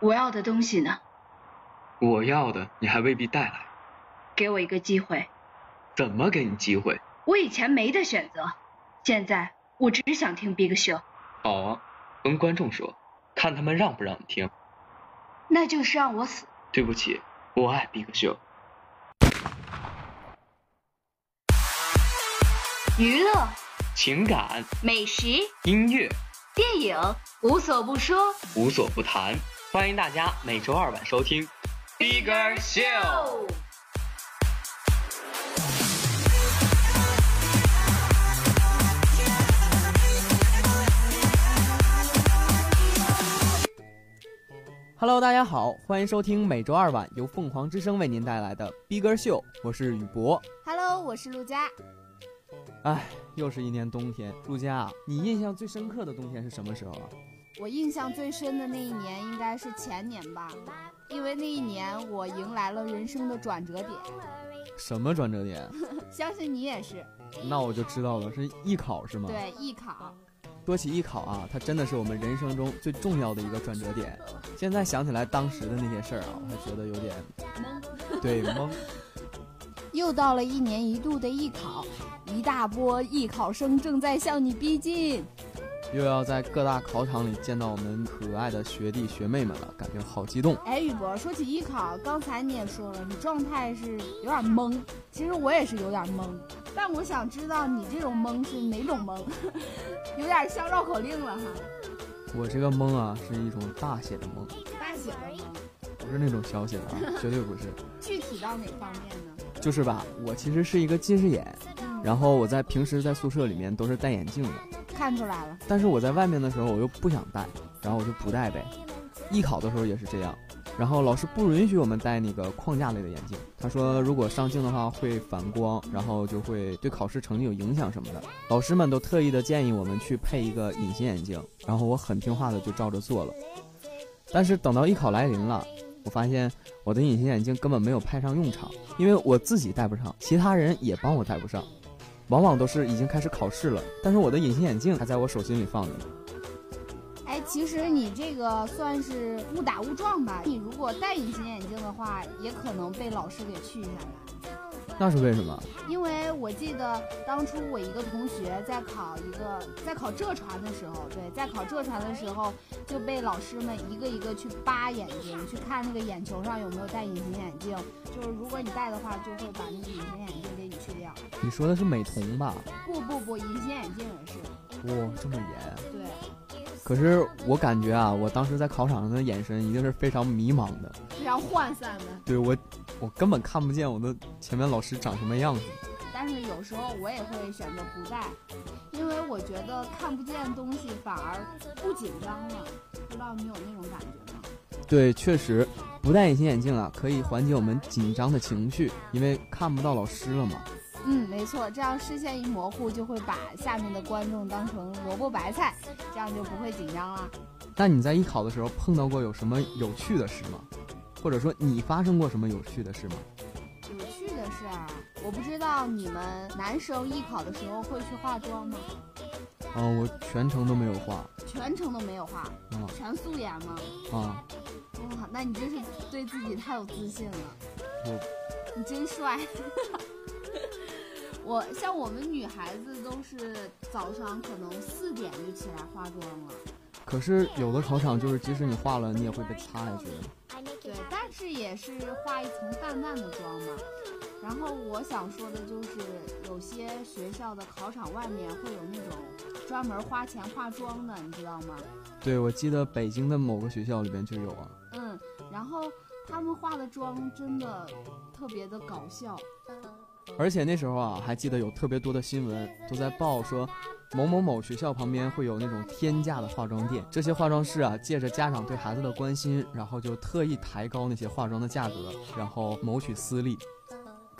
我要的东西呢？我要的你还未必带来。给我一个机会。怎么给你机会？我以前没得选择，现在我只想听 Big Show。好啊，跟观众说，看他们让不让你听。那就是让我死。对不起，我爱 Big Show。娱乐、情感、美食、音乐、电影，无所不说，无所不谈。欢迎大家每周二晚收听 Bigger Show。Hello，大家好，欢迎收听每周二晚由凤凰之声为您带来的 Bigger 秀，我是雨博。Hello，我是陆佳。哎，又是一年冬天，陆佳啊，你印象最深刻的冬天是什么时候啊？我印象最深的那一年应该是前年吧，因为那一年我迎来了人生的转折点。什么转折点？相信你也是。那我就知道了，是艺考是吗？对，艺考。说起艺考啊，它真的是我们人生中最重要的一个转折点。现在想起来当时的那些事儿啊，我还觉得有点懵。对，懵。又到了一年一度的艺考，一大波艺考生正在向你逼近。又要在各大考场里见到我们可爱的学弟学妹们了，感觉好激动。哎，宇博，说起艺考，刚才你也说了，你状态是有点懵。其实我也是有点懵，但我想知道你这种懵是哪种懵，有点像绕口令了哈。我这个懵啊，是一种大写的懵，大写的懵，不是那种小写的啊，绝对不是。具体到哪方面呢？就是吧，我其实是一个近视眼，嗯、然后我在平时在宿舍里面都是戴眼镜的。看出来了，但是我在外面的时候我又不想戴，然后我就不戴呗。艺考的时候也是这样，然后老师不允许我们戴那个框架类的眼镜，他说如果上镜的话会反光，然后就会对考试成绩有影响什么的。老师们都特意的建议我们去配一个隐形眼镜，然后我很听话的就照着做了。但是等到艺考来临了，我发现我的隐形眼镜根本没有派上用场，因为我自己戴不上，其他人也帮我戴不上。往往都是已经开始考试了，但是我的隐形眼镜还在我手心里放着呢。哎，其实你这个算是误打误撞吧。你如果戴隐形眼镜的话，也可能被老师给去下来。那是为什么？因为我记得当初我一个同学在考一个在考浙传的时候，对，在考浙传的时候就被老师们一个一个去扒眼睛，去看那个眼球上有没有戴隐形眼镜。就是如果你戴的话，就会把那个隐形眼镜给你去掉。你说的是美瞳吧？不不不，隐形眼镜也是。哇，这么严？对。可是我感觉啊，我当时在考场上的眼神一定是非常迷茫的，非常涣散的。对我，我根本看不见我的前面老师长什么样子。但是有时候我也会选择不戴，因为我觉得看不见东西反而不紧张了。不知道你有那种感觉吗？对，确实，不戴隐形眼镜啊，可以缓解我们紧张的情绪，因为看不到老师了嘛。嗯，没错，这样视线一模糊，就会把下面的观众当成萝卜白菜，这样就不会紧张了。那你在艺考的时候碰到过有什么有趣的事吗？或者说你发生过什么有趣的事吗？有趣的事啊，我不知道你们男生艺考的时候会去化妆吗？啊，我全程都没有化，全程都没有化，啊，全素颜吗？啊，哇，那你真是对自己太有自信了。我，你真帅。我像我们女孩子都是早上可能四点就起来化妆了，可是有的考场就是即使你化了，你也会被擦下去的。对，但是也是画一层淡淡的妆嘛。然后我想说的就是，有些学校的考场外面会有那种专门花钱化妆的，你知道吗？对，我记得北京的某个学校里边就有啊。嗯，然后他们化的妆真的特别的搞笑。而且那时候啊，还记得有特别多的新闻都在报说，某某某学校旁边会有那种天价的化妆店，这些化妆师啊，借着家长对孩子的关心，然后就特意抬高那些化妆的价格，然后谋取私利。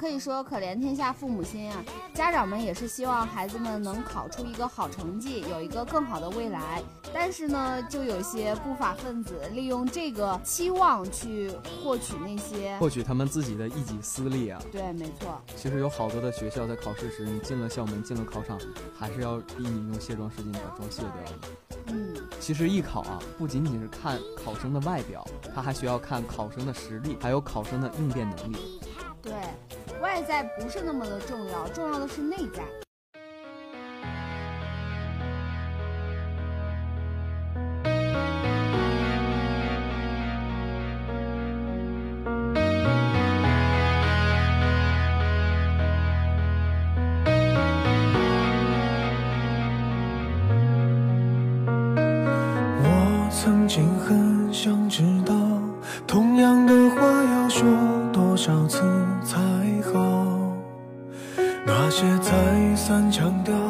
可以说可怜天下父母心啊！家长们也是希望孩子们能考出一个好成绩，有一个更好的未来。但是呢，就有些不法分子利用这个期望去获取那些获取他们自己的一己私利啊。对，没错。其实有好多的学校在考试时，你进了校门，进了考场，还是要逼你用卸妆湿巾把妆卸掉的。嗯，其实艺考啊，不仅仅是看考生的外表，它还需要看考生的实力，还有考生的应变能力。对，外在不是那么的重要，重要的是内在。我曾经很想知很长的。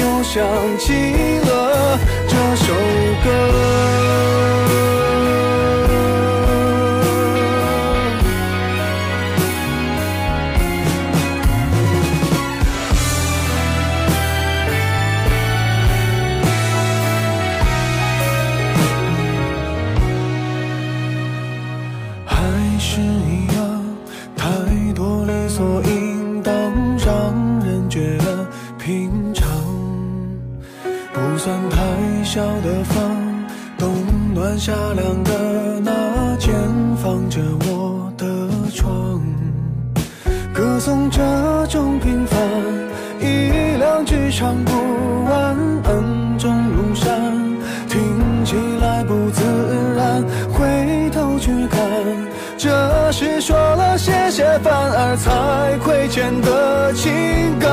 想起了这首歌。颂这种平凡，一两句唱不完，恩重如山，听起来不自然，回头去看，这是说了谢谢反而才亏欠的情感。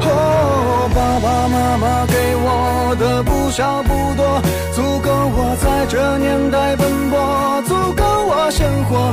哦，爸爸妈妈给我的不少不多，足够我在这年代奔波，足够我生活。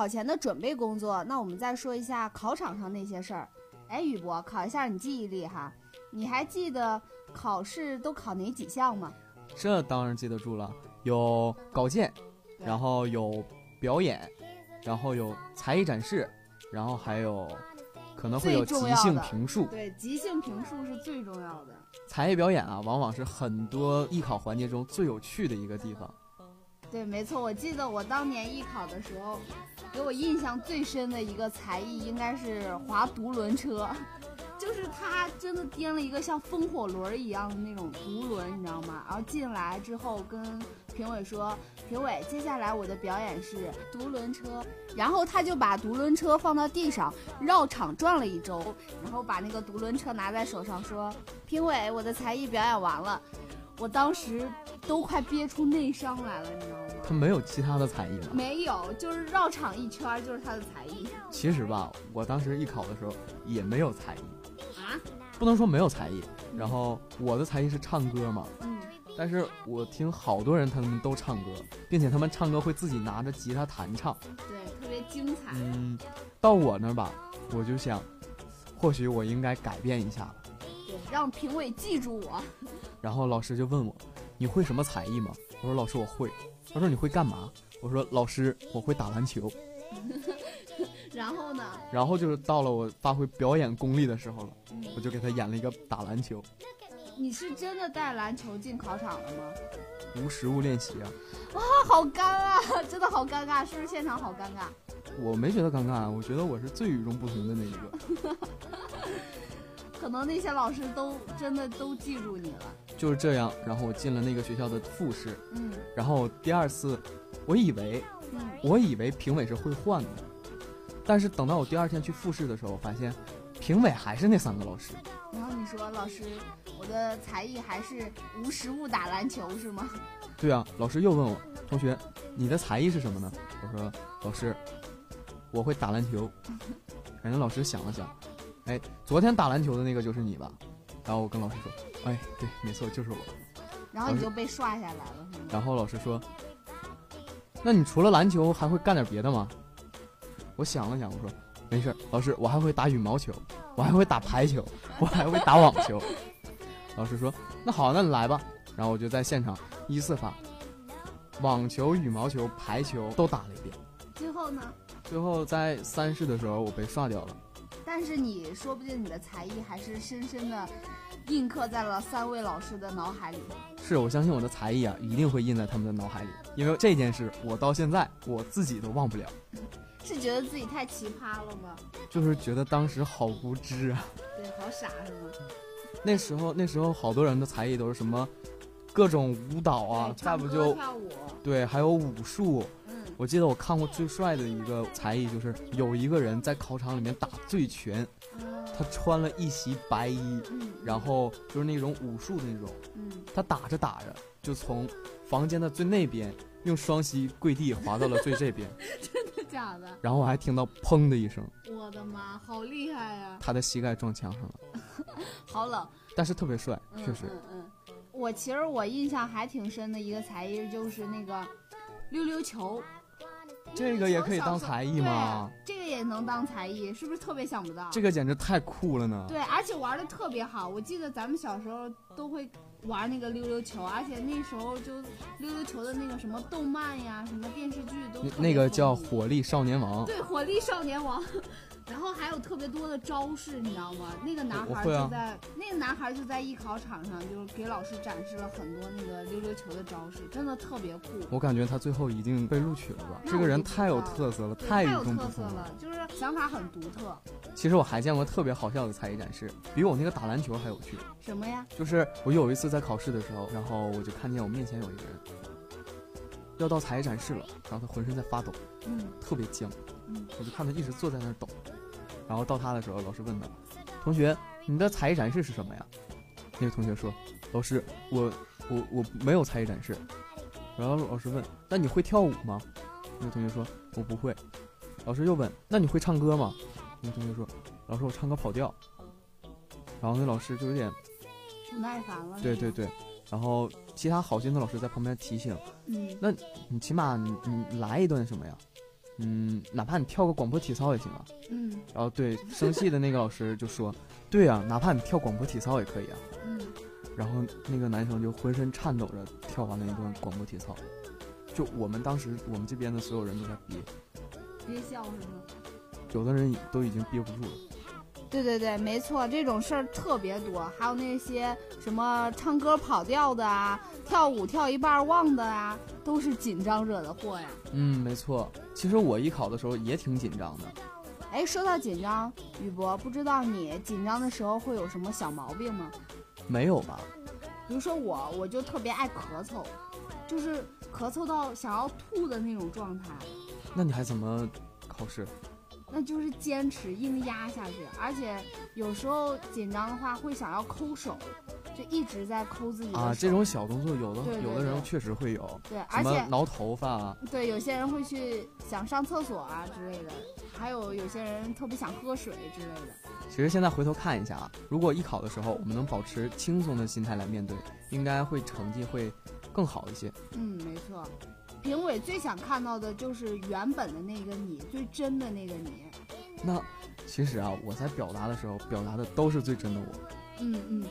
考前的准备工作，那我们再说一下考场上那些事儿。哎，宇博，考一下你记忆力哈，你还记得考试都考哪几项吗？这当然记得住了，有稿件，然后有表演，然后有才艺展示，然后还有可能会有即兴评述。对，即兴评述是最重要的。才艺表演啊，往往是很多艺考环节中最有趣的一个地方。对，没错，我记得我当年艺考的时候，给我印象最深的一个才艺应该是滑独轮车，就是他真的颠了一个像风火轮一样的那种独轮，你知道吗？然后进来之后跟评委说，评委，接下来我的表演是独轮车，然后他就把独轮车放到地上，绕场转了一周，然后把那个独轮车拿在手上说，评委，我的才艺表演完了。我当时都快憋出内伤来了，你知道吗？他没有其他的才艺吗？没有，就是绕场一圈就是他的才艺其实吧，我当时艺考的时候也没有才艺，啊。不能说没有才艺。然后我的才艺是唱歌嘛，嗯，但是我听好多人他们都唱歌，并且他们唱歌会自己拿着吉他弹唱。对，特别精彩。嗯，到我那儿吧，我就想，或许我应该改变一下了。对，让评委记住我。然后老师就问我，你会什么才艺吗？我说老师我会。他说你会干嘛？我说老师我会打篮球。然后呢？然后就是到了我发挥表演功力的时候了，嗯，我就给他演了一个打篮球，你是真的带篮球进考场了吗？无实物练习啊。啊，好尴尬，真的好尴尬，是不是现场好尴尬？我没觉得尴尬，我觉得我是最与众不同的那一个。可能那些老师都真的都记住你了。就是这样，然后我进了那个学校的复试，嗯然后第二次，我以为嗯，我以为评委是会换的，但是等到我第二天去复试的时候，我发现评委还是那三个老师。然后你说老师，我的才艺还是无实物打篮球是吗？对啊，老师又问我同学，你的才艺是什么呢？我说老师，我会打篮球。感觉老师想了想，哎，昨天打篮球的那个就是你吧？然后我跟老师说，哎，对，没错，就是我。然后你就被刷下来了？然后老师说，那你除了篮球还会干点别的吗？我想了想，我说没事儿，老师，我还会打羽毛球，我还会打排球，我还会打网球。老师说，那好，那你来吧。然后我就在现场依次发，网球、羽毛球、排球都打了一遍。最后呢？最后在三试的时候，我被刷掉了。但是你说不定你的才艺还是深深的印刻在了三位老师的脑海里。是我相信我的才艺啊，一定会印在他们的脑海里，因为这件事我到现在我自己都忘不了，是觉得自己太奇葩了吗？就是觉得当时好无知啊。对，好傻是吗？那时候那时候好多人的才艺都是什么，各种舞蹈啊，再不就跳舞，对，还有武术。嗯，我记得我看过最帅的一个才艺，就是有一个人在考场里面打醉拳，他穿了一袭白衣，嗯，然后就是那种武术的那种，嗯，他打着打着就从房间的最那边用双膝跪地滑到了最这边，真的假的？然后我还听到砰的一声，我的妈，好厉害呀、他的膝盖撞墙上了，好冷，但是特别帅，嗯确实。嗯嗯。我其实我印象还挺深的一个才艺就是那个溜溜球。这个也可以当才艺吗？这个也能当才艺，是不是特别想不到？这个简直太酷了呢！对，而且玩的特别好。我记得咱们小时候都会玩那个溜溜球，而且那时候就溜溜球的那个什么动漫呀、什么电视剧都那个叫《火力少年王》，对，火力少年王，然后还有特别多的招式，你知道吗？那个男孩就在、那个男孩就在艺考场上，就是给老师展示了很多那个溜溜球的招式，真的特别酷。我感觉他最后一定被录取了吧？这个人太有特色了，太与有特色了，就是想法很独特。其实我还见过特别好笑的才艺展示，比我那个打篮球还有趣。什么呀？就是我有一次在考试的时候，然后我就看见我面前有一个人要到才艺展示了，然后他浑身在发抖，嗯特别僵，嗯我就看他一直坐在那儿抖。然后到他的时候，老师问他：“同学，你的才艺展示是什么呀？”那个同学说：“老师，我我我没有才艺展示。”然后老师问：“那你会跳舞吗？”那个同学说：“我不会。”老师又问：“那你会唱歌吗？”那个同学说：“老师，我唱歌跑调。”然后那老师就有点不耐烦了。对对，对，然后其他好心的老师在旁边提醒嗯，那你起码你你来一段什么呀？嗯，哪怕你跳个广播体操也行啊。嗯然后对生气的那个老师就说，对啊，哪怕你跳广播体操也可以啊。嗯，然后那个男生就浑身颤抖着跳完了一段广播体操，就我们当时我们这边的所有人都在憋，憋笑是吗？有的人都已经憋不住了。对对对，没错，这种事儿特别多，还有那些什么唱歌跑调的啊，跳舞跳一半忘的啊，都是紧张惹的祸呀。嗯，没错。其实我艺考的时候也挺紧张的。哎，说到紧张，宇博，不知道你紧张的时候会有什么小毛病吗？没有吧？比如说我，我就特别爱咳嗽，就是咳嗽到想要吐的那种状态，那你还怎么考试？那就是坚持硬压下去，而且有时候紧张的话会想要抠手，就一直在抠自己的手。啊，这种小动作有的有的人确实会有，对，而且挠头发啊。对有些人会去想上厕所啊之类的，还有有些人特别想喝水之类的。其实现在回头看一下啊，如果艺考的时候我们能保持轻松的心态来面对，应该会成绩会更好一些。嗯，没错。评委最想看到的就是原本的那个你，最真的那个你。那其实啊，我在表达的时候表达的都是最真的我。嗯嗯，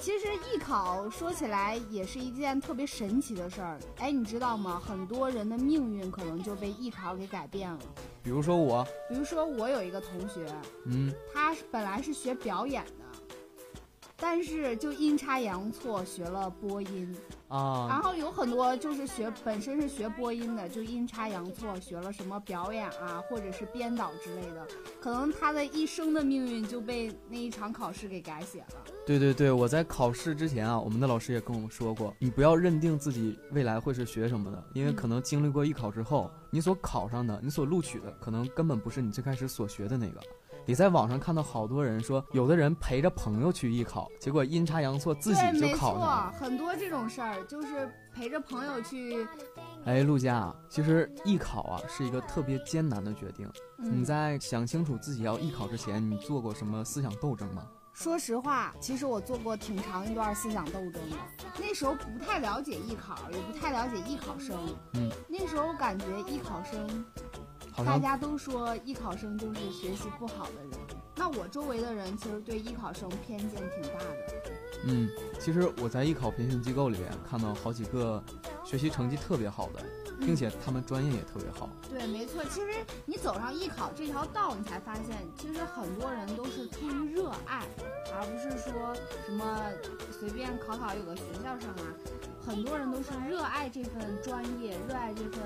其实艺考说起来也是一件特别神奇的事儿。哎，你知道吗？很多人的命运可能就被艺考给改变了。比如说我，比如说，我有一个同学，嗯，他本来是学表演的，但是就阴差阳错学了播音啊。然啊，后有很多就是学本身是学播音的，就阴差阳错学了什么表演啊，或者是编导之类的，可能他的一生的命运就被那一场考试给改写了。对对对，我在考试之前啊，我们的老师也跟我们说过，你不要认定自己未来会是学什么的，因为嗯可能经历过艺考之后，你所考上的，你所录取的，可能根本不是你最开始所学的那个。你在网上看到好多人说，有的人陪着朋友去艺考，结果阴差阳错自己，就没错考上了。，很多这种事儿，就是陪着朋友去。哎，陆佳，其实艺考啊是一个特别艰难的决定。嗯、你在想清楚自己要艺考之前，你做过什么思想斗争吗？说实话，其实我做过挺长一段思想斗争的。那时候不太了解艺考，也不太了解艺考生。嗯，那时候感觉艺考生，大家都说艺考生就是学习不好的人。那我周围的人其实对艺考生偏见挺大的。嗯，其实我在艺考培训机构里面看到好几个学习成绩特别好的，并且他们专业也特别好。对，没错。其实你走上艺考这条道，你才发现，其实很多人都是出于热爱，而不是说什么随便考考有个学校上啊。很多人都是热爱这份专业，热爱这份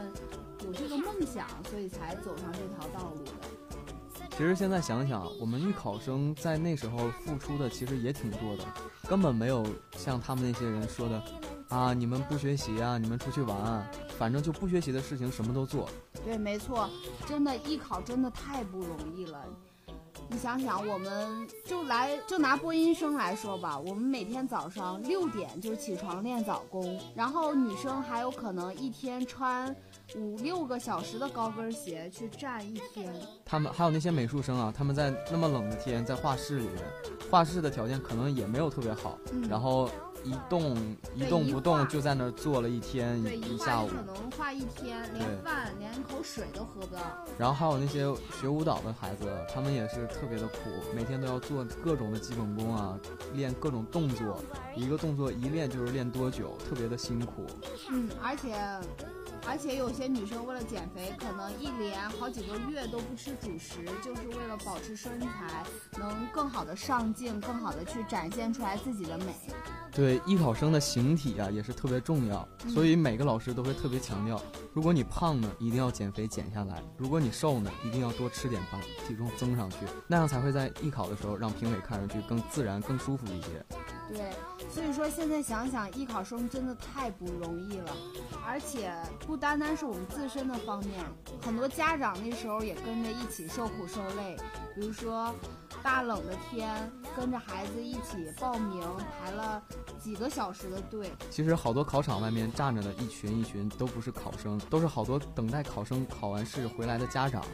有这个梦想，所以才走上这条道路的。其实现在想想，我们艺考生在那时候付出的其实也挺多的，根本没有像他们那些人说的，啊，你们不学习啊，你们出去玩啊，反正就不学习的事情什么都做。对，没错，真的艺考真的太不容易了。你想想，我们就来就拿播音生来说吧，我们每天早上六点就起床练早功，然后女生还有可能一天穿五六个小时的高跟鞋去站一天。他们还有那些美术生啊，他们在那么冷的天，在画室里面，画室的条件可能也没有特别好，嗯然后一动一动不动就在那儿坐了一天，一一下午。可能画一天，连饭连口水都喝不到。然后还有那些学舞蹈的孩子，他们也是特别的苦，每天都要做各种的基本功啊，练各种动作，一个动作一练就是练多久，特别的辛苦。嗯，而且而且有些女生为了减肥，可能一连好几个月都不吃主食，就是为了保持身材，能更好的上镜，更好的去展现出来自己的美。对艺考生的形体啊也是特别重要，嗯。所以每个老师都会特别强调，如果你胖呢，一定要减肥减下来；如果你瘦呢，一定要多吃点，把体重增上去，那样才会在艺考的时候让评委看上去更自然、更舒服一些。对，所以说现在想想，艺考生真的太不容易了，而且不单单是我们自身的方面，很多家长那时候也跟着一起受苦受累，比如说大冷的天，跟着孩子一起报名排了几个小时的队，其实好多考场外面站着的一群一群都不是考生，都是好多等待考生考完试回来的家长，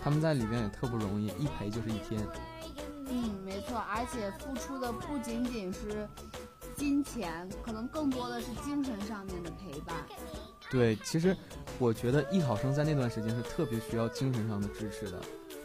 他们在里面也特不容易，一陪就是一天。嗯，没错，而且付出的不仅仅是金钱，可能更多的是精神上面的陪伴。对，其实我觉得艺考生在那段时间是特别需要精神上的支持的。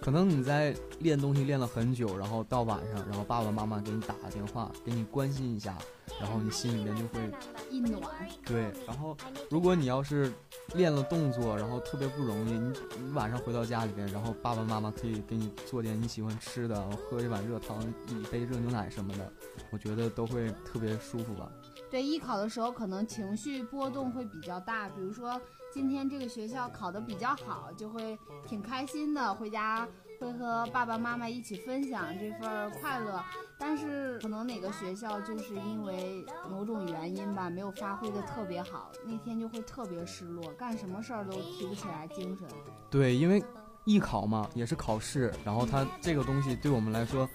可能你在练东西练了很久，然后到晚上，然后爸爸妈妈给你打个电话，给你关心一下，然后你心里面就会一暖。对，然后如果你要是练了动作，然后特别不容易，你你晚上回到家里边，然后爸爸妈妈可以给你做点你喜欢吃的，喝一碗热汤，一杯热牛奶什么的，我觉得都会特别舒服吧。对，艺考的时候可能情绪波动会比较大，比如说。今天这个学校考得比较好，就会挺开心的，回家会和爸爸妈妈一起分享这份快乐。但是可能哪个学校就是因为某种原因吧，没有发挥的特别好，那天就会特别失落，干什么事儿都提不起来精神。对，因为。艺考嘛，也是考试，然后它这个东西对我们来说，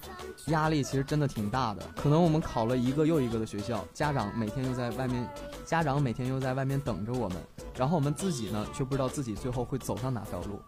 压力其实真的挺大的。可能我们考了一个又一个的学校，家长每天又在外面，家长每天又在外面等着我们，然后我们自己呢，却不知道自己最后会走上哪条路。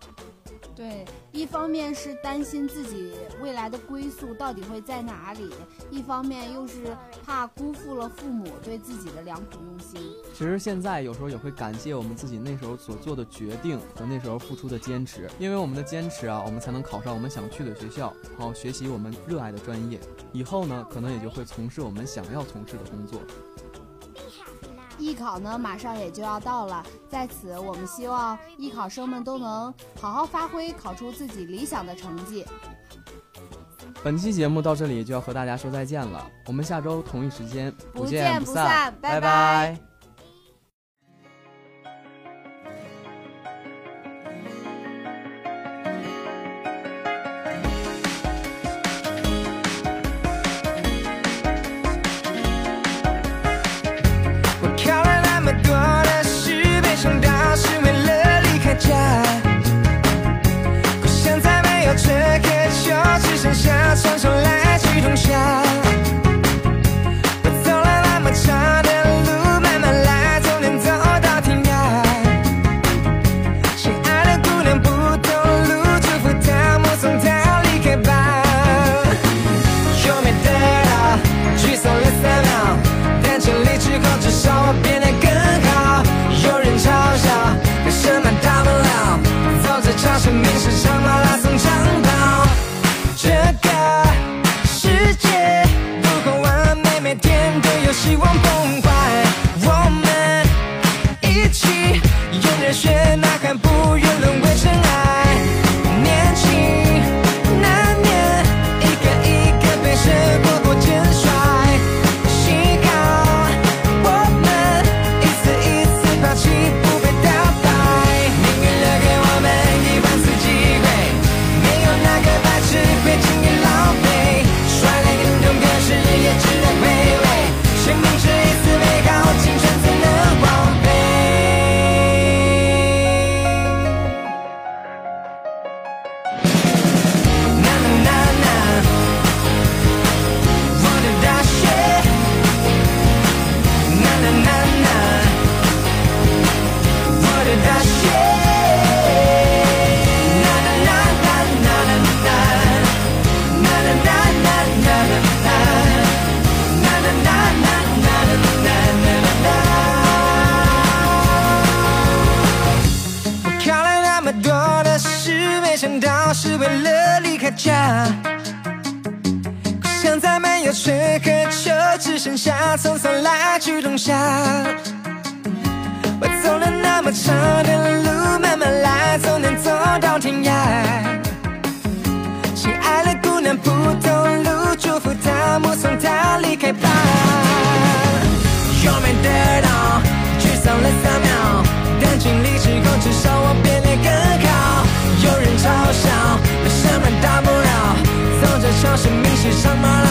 对，一方面是担心自己未来的归宿到底会在哪里，一方面又是怕辜负了父母对自己的良苦用心。其实现在有时候也会感谢我们自己那时候所做的决定和那时候付出的坚持，因为我们的坚持啊，我们才能考上我们想去的学校，然后学习我们热爱的专业，以后呢，可能也就会从事我们想要从事的工作。艺考呢，马上也就要到了，在此我们希望艺考生们都能好好发挥，考出自己理想的成绩。本期节目到这里就要和大家说再见了，我们下周同一时间不见不散，拜拜。剩下。匆匆来去冬夏。我走了那么长的路，慢慢来，总能走到天涯。亲爱的姑娘不同路，祝福她目送她离开吧。永远得到，沮丧了三秒，但尽力之后，至少我变得更好。有人嘲笑。没什么大不了？走着瞧生命史上马拉。